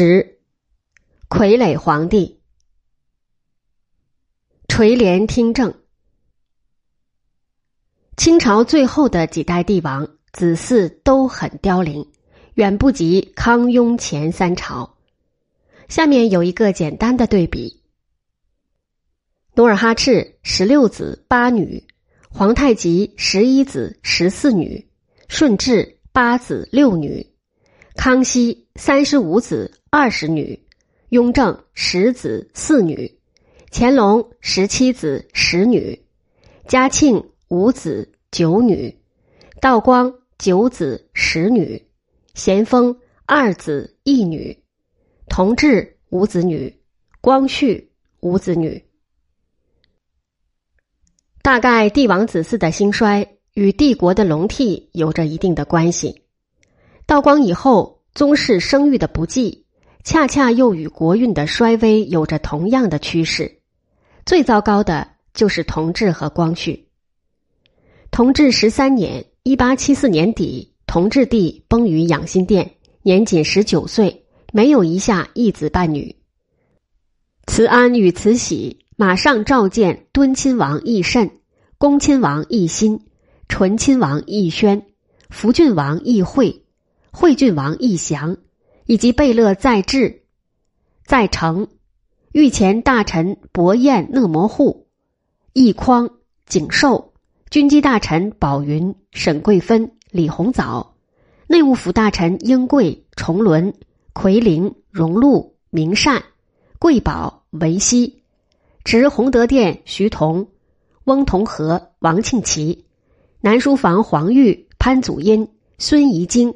十，傀儡皇帝垂帘听政。清朝最后的几代帝王子嗣都很凋零，远不及康雍乾三朝。下面有一个简单的对比：努尔哈赤十六子八女，皇太极十一子十四女，顺治八子六女。康熙三十五子二十女，雍正十子四女，乾隆十七子十女，嘉庆五子九女，道光九子十女，咸丰二子一女，同治五子女，光绪五子女。大概帝王子嗣的兴衰与帝国的龙替有着一定的关系。道光以后，宗室生育的不济，恰恰又与国运的衰微有着同样的趋势。最糟糕的就是同治和光绪。同治十三年（一八七四年底），同治帝崩于养心殿，年仅十九岁，没有遗下一子半女。慈安与慈禧马上召见敦亲王奕慎、恭亲王奕欣、醇亲王奕轩、福郡王奕惠。惠郡王奕祥，以及贝勒在治、在城、御前大臣伯彦、讷摩户、奕匡、景寿、军机大臣宝云、沈桂芬、李鸿藻、内务府大臣英贵、崇伦、奎林、荣禄、明善、贵宝、维希，执洪德殿徐同、翁同龢、王庆祺，南书房黄玉、潘祖荫、孙怡经。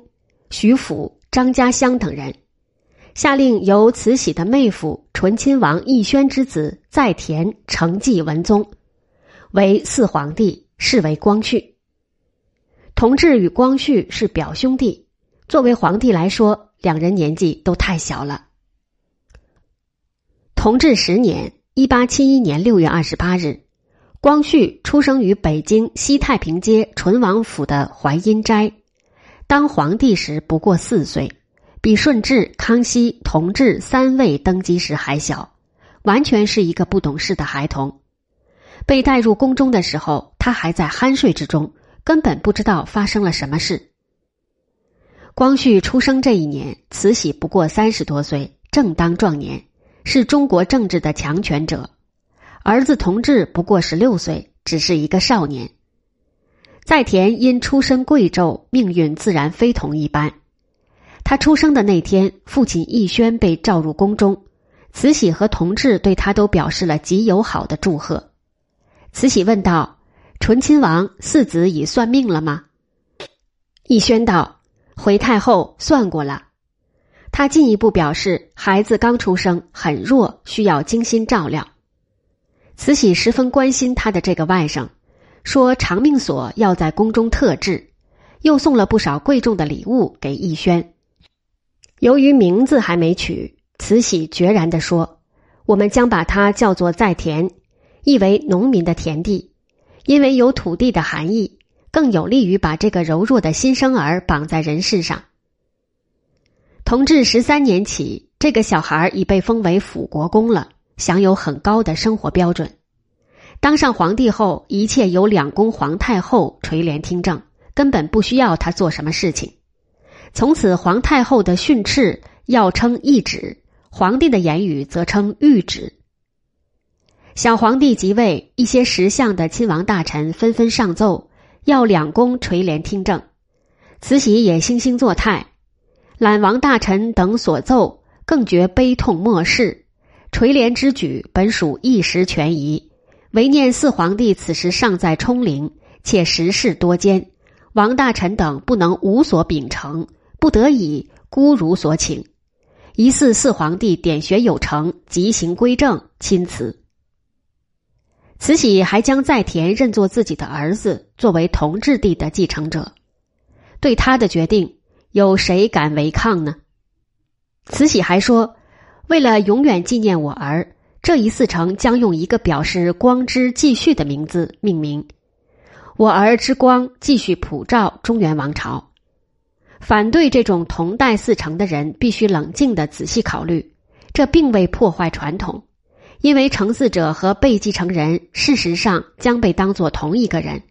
徐府、张家乡等人下令，由慈禧的妹夫醇亲王奕轩之子在田承继文宗，为四皇帝，是为光绪。同治与光绪是表兄弟，作为皇帝来说，两人年纪都太小了。同治十年（一八七一年六月二十八日），光绪出生于北京西太平街醇王府的淮阴斋。当皇帝时不过四岁，比顺治、康熙、同治三位登基时还小，完全是一个不懂事的孩童。被带入宫中的时候，他还在酣睡之中，根本不知道发生了什么事。光绪出生这一年，慈禧不过三十多岁，正当壮年，是中国政治的强权者；儿子同治不过十六岁，只是一个少年。在田因出身贵胄，命运自然非同一般。他出生的那天，父亲奕轩被召入宫中，慈禧和同治对他都表示了极友好的祝贺。慈禧问道：“醇亲王四子已算命了吗？”奕轩道：“回太后算过了。”他进一步表示，孩子刚出生，很弱，需要精心照料。慈禧十分关心他的这个外甥。说长命锁要在宫中特制，又送了不少贵重的礼物给奕轩。由于名字还没取，慈禧决然地说：“我们将把它叫做在田，意为农民的田地，因为有土地的含义，更有利于把这个柔弱的新生儿绑在人世上。”同治十三年起，这个小孩已被封为辅国公了，享有很高的生活标准。当上皇帝后，一切由两宫皇太后垂帘听政，根本不需要他做什么事情。从此，皇太后的训斥要称懿旨，皇帝的言语则称谕旨。小皇帝即位，一些识相的亲王大臣纷纷上奏，要两宫垂帘听政。慈禧也惺惺作态，揽王大臣等所奏，更觉悲痛莫视。垂帘之举本属一时权宜。唯念四皇帝此时尚在冲陵，且时事多艰，王大臣等不能无所秉承，不得已孤如所请。疑似四皇帝点学有成，即行归正，钦此。慈禧还将在田认作自己的儿子，作为同治帝的继承者。对他的决定，有谁敢违抗呢？慈禧还说：“为了永远纪念我儿。”这一四成将用一个表示光之继续的名字命名，我儿之光继续普照中原王朝。反对这种同代四成的人必须冷静的仔细考虑，这并未破坏传统，因为承嗣者和被继承人事实上将被当作同一个人，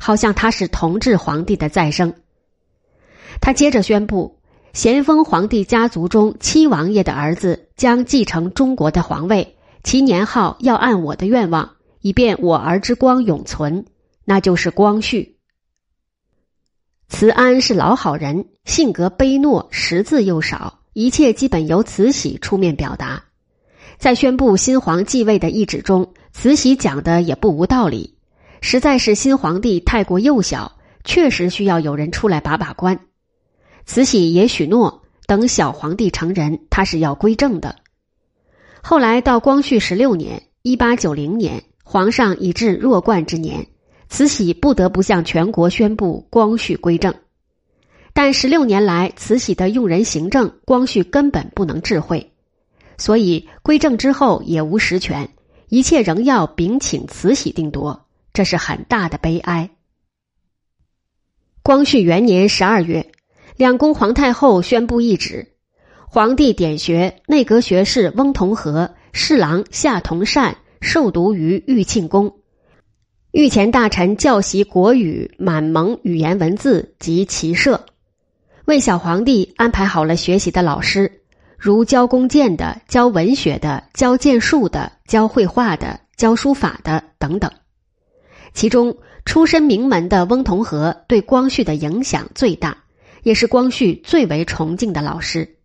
好像他是同治皇帝的再生。他接着宣布，咸丰皇帝家族中七王爷的儿子将继承中国的皇位，其年号要按我的愿望，以便我儿之光永存，那就是光绪。慈安是老好人，性格卑懦，识字又少，一切基本由慈禧出面表达。在宣布新皇继位的懿旨中，慈禧讲的也不无道理，实在是新皇帝太过幼小，确实需要有人出来把把关。慈禧也许诺，等小皇帝成人，他是要归正的。后来到光绪十六年（一八九零年），皇上已至弱冠之年。慈禧不得不向全国宣布光绪归政，但十六年来慈禧的用人行政，光绪根本不能智慧，所以归政之后也无实权，一切仍要禀请慈禧定夺，这是很大的悲哀。光绪元年十二月，两宫皇太后宣布懿旨：皇帝典学内阁学士翁同龢、侍郎夏同善受读于玉庆宫。御前大臣教习国语、满蒙语言文字及骑射，为小皇帝安排好了学习的老师，如教弓箭的、教文学的、教剑术的、教绘画的、教书法的等等。其中出身名门的翁同龢对光绪的影响最大，也是光绪最为崇敬的老师。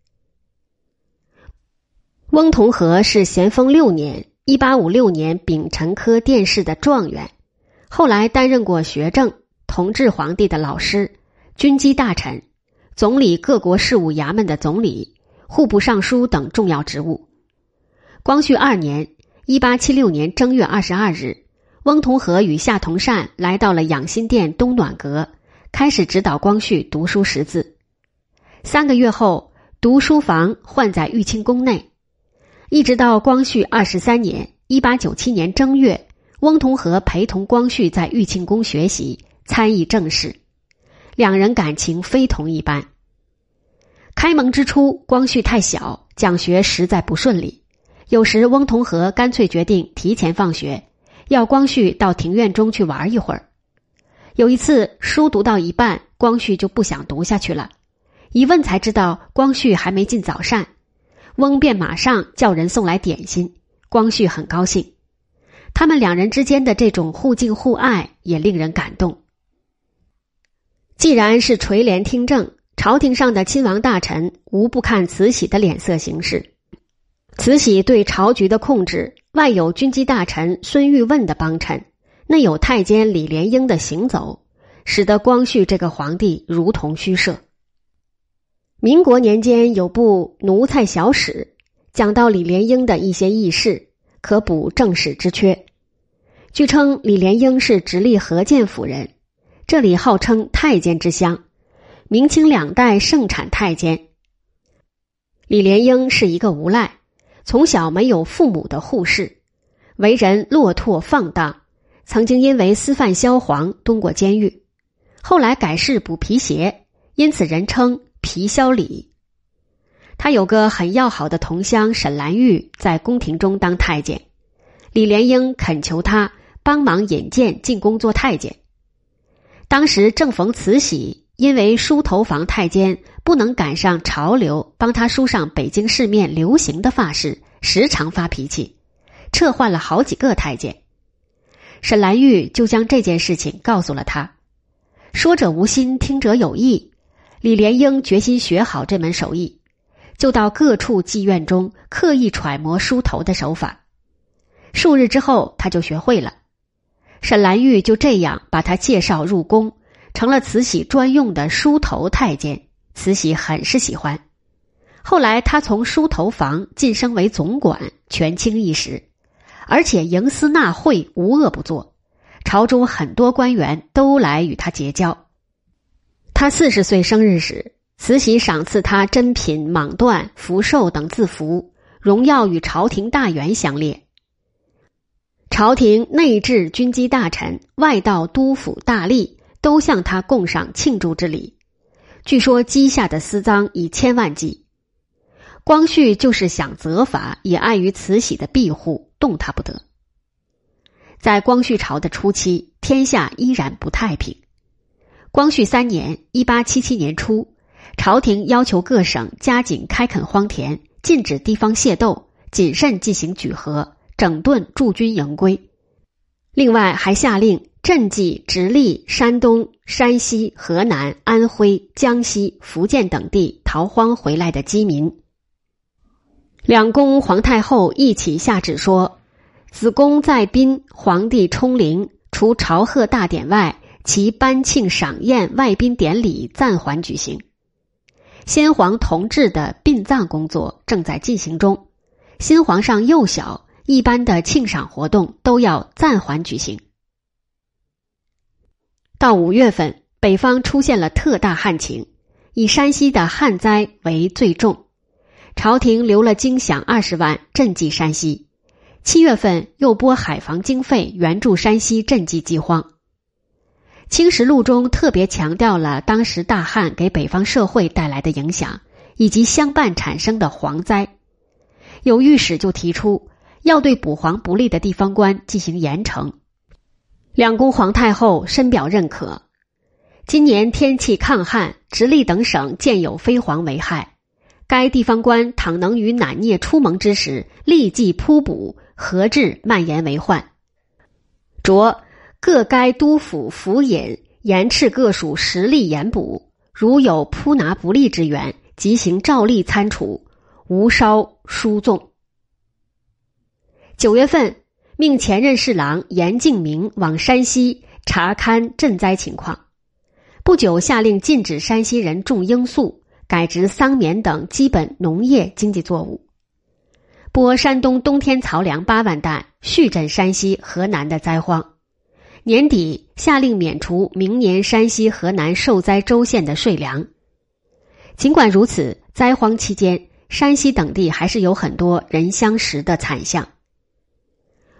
翁同龢是咸丰六年（一八五六年）丙辰科殿试的状元。后来担任过学政、同治皇帝的老师、军机大臣、总理各国事务衙门的总理、户部尚书等重要职务。光绪二年（一八七六年）正月二十二日，翁同龢与夏同善来到了养心殿东暖阁，开始指导光绪读书识字。三个月后，读书房换在玉清宫内，一直到光绪二十三年（一八九七年）正月。翁同龢陪同光绪在玉庆宫学习，参议政事，两人感情非同一般。开蒙之初，光绪太小，讲学实在不顺利。有时翁同龢干脆决定提前放学，要光绪到庭院中去玩一会儿。有一次书读到一半，光绪就不想读下去了，一问才知道光绪还没进早膳，翁便马上叫人送来点心，光绪很高兴。他们两人之间的这种互敬互爱也令人感动。既然是垂帘听政，朝廷上的亲王大臣无不看慈禧的脸色行事。慈禧对朝局的控制，外有军机大臣孙玉问的帮衬，内有太监李莲英的行走，使得光绪这个皇帝如同虚设。民国年间有部《奴才小史》，讲到李莲英的一些轶事。可补正史之缺。据称，李莲英是直隶河间府人，这里号称太监之乡，明清两代盛产太监。李莲英是一个无赖，从小没有父母的护士，为人落拓放荡，曾经因为私贩萧黄蹲过监狱，后来改仕补皮鞋，因此人称皮萧礼。他有个很要好的同乡沈兰玉，在宫廷中当太监。李莲英恳求他帮忙引荐进宫做太监。当时正逢慈禧因为梳头房太监不能赶上潮流，帮他梳上北京市面流行的发饰，时常发脾气，撤换了好几个太监。沈兰玉就将这件事情告诉了他。说者无心，听者有意。李莲英决心学好这门手艺。就到各处妓院中刻意揣摩梳头的手法，数日之后他就学会了。沈兰玉就这样把他介绍入宫，成了慈禧专用的梳头太监。慈禧很是喜欢。后来他从梳头房晋升为总管，权倾一时，而且营私纳贿，无恶不作。朝中很多官员都来与他结交。他四十岁生日时。慈禧赏赐他珍品蟒缎、福寿等字符，荣耀与朝廷大员相列。朝廷内置军机大臣、外道督府大吏都向他供上庆祝之礼。据说积下的私赃以千万计。光绪就是想责罚，也碍于慈禧的庇护，动他不得。在光绪朝的初期，天下依然不太平。光绪三年（一八七七年初），朝廷要求各省加紧开垦荒田，禁止地方械斗，谨慎进行举和，整顿驻军营规。另外，还下令赈济直隶、山东、山西、河南、安徽、江西、福建等地逃荒回来的饥民。两宫皇太后一起下旨说。子宫在宾，皇帝冲陵，除朝贺大典外，其颁庆赏宴、外宾典礼暂缓举行。先皇同治的殡葬工作正在进行中，新皇上幼小，一般的庆赏活动都要暂缓举行。到五月份，北方出现了特大旱情，以山西的旱灾为最重，朝廷留了金饷二十万赈济山西。七月份又拨海防经费援助山西赈济饥荒。《清实录》中特别强调了当时大旱给北方社会带来的影响，以及相伴产生的蝗灾。有御史就提出要对捕蝗不利的地方官进行严惩。两宫皇太后深表认可。今年天气抗旱，直隶等省见有飞蝗为害，该地方官倘能于乃孽出蒙之时立即扑捕。何至蔓延为患？着各该督府府尹严斥各属实力严补，如有扑拿不利之源，即行照例参处，无稍疏纵。九月份，命前任侍郎严敬明往山西查勘赈灾情况。不久，下令禁止山西人种罂粟，改植桑棉等基本农业经济作物。拨山东冬天漕粮八万担，续赈山西、河南的灾荒。年底下令免除明年山西、河南受灾州县的税粮。尽管如此，灾荒期间，山西等地还是有很多人相食的惨象。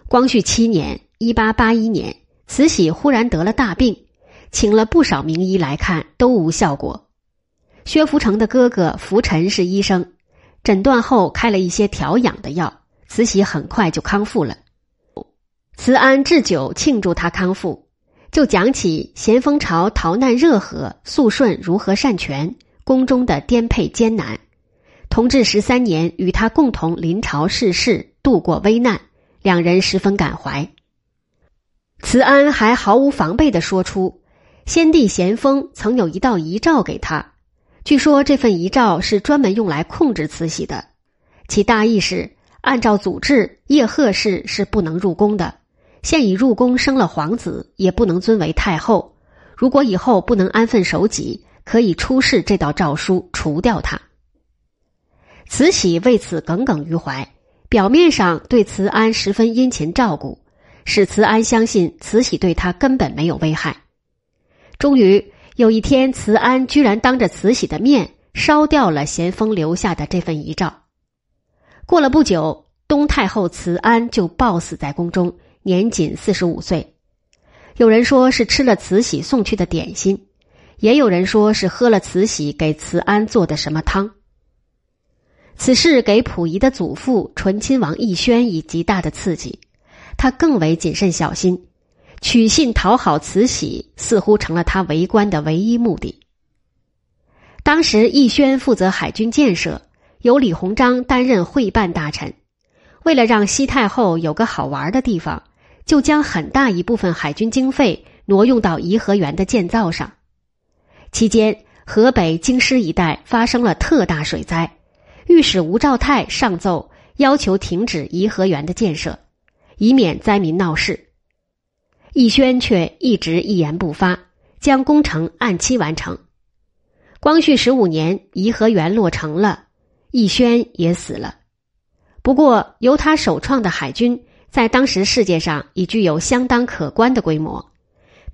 光绪七年（一八八一年），慈禧忽然得了大病，请了不少名医来看，都无效果。薛福成的哥哥福臣是医生。诊断后开了一些调养的药，慈禧很快就康复了。慈安置酒庆祝他康复，就讲起咸丰朝逃难热河，肃顺如何善权，宫中的颠沛艰难。同治十三年与他共同临朝逝世，度过危难，两人十分感怀。慈安还毫无防备的说出，先帝咸丰曾有一道遗诏给他。据说这份遗诏是专门用来控制慈禧的，其大意是：按照祖制，叶赫氏是不能入宫的。现已入宫生了皇子，也不能尊为太后。如果以后不能安分守己，可以出示这道诏书，除掉他。慈禧为此耿耿于怀，表面上对慈安十分殷勤照顾，使慈安相信慈禧对他根本没有危害。终于。有一天，慈安居然当着慈禧的面烧掉了咸丰留下的这份遗诏。过了不久，东太后慈安就暴死在宫中，年仅四十五岁。有人说是吃了慈禧送去的点心，也有人说是喝了慈禧给慈安做的什么汤。此事给溥仪的祖父醇亲王奕轩以极大的刺激，他更为谨慎小心。取信讨好慈禧，似乎成了他为官的唯一目的。当时奕轩负责海军建设，由李鸿章担任会办大臣。为了让西太后有个好玩的地方，就将很大一部分海军经费挪用到颐和园的建造上。期间，河北京师一带发生了特大水灾，御史吴兆泰上奏要求停止颐和园的建设，以免灾民闹事。奕轩却一直一言不发，将工程按期完成。光绪十五年，颐和园落成了，奕轩也死了。不过，由他首创的海军在当时世界上已具有相当可观的规模，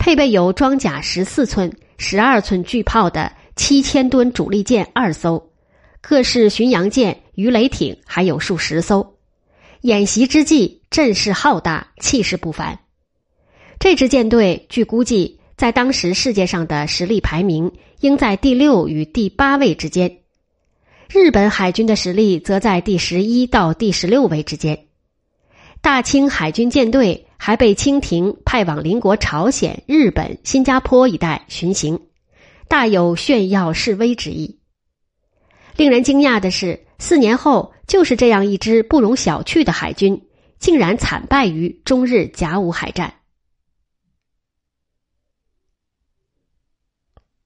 配备有装甲十四寸、十二寸巨炮的七千吨主力舰二艘，各式巡洋舰、鱼雷艇还有数十艘。演习之际，阵势浩大，气势不凡。这支舰队据估计在当时世界上的实力排名应在第六与第八位之间。日本海军的实力则在第十一到第十六位之间。大清海军舰队还被清廷派往邻国朝鲜、日本、新加坡一带巡行，大有炫耀示威之意。令人惊讶的是，四年后，就是这样一支不容小觑的海军，竟然惨败于中日甲午海战。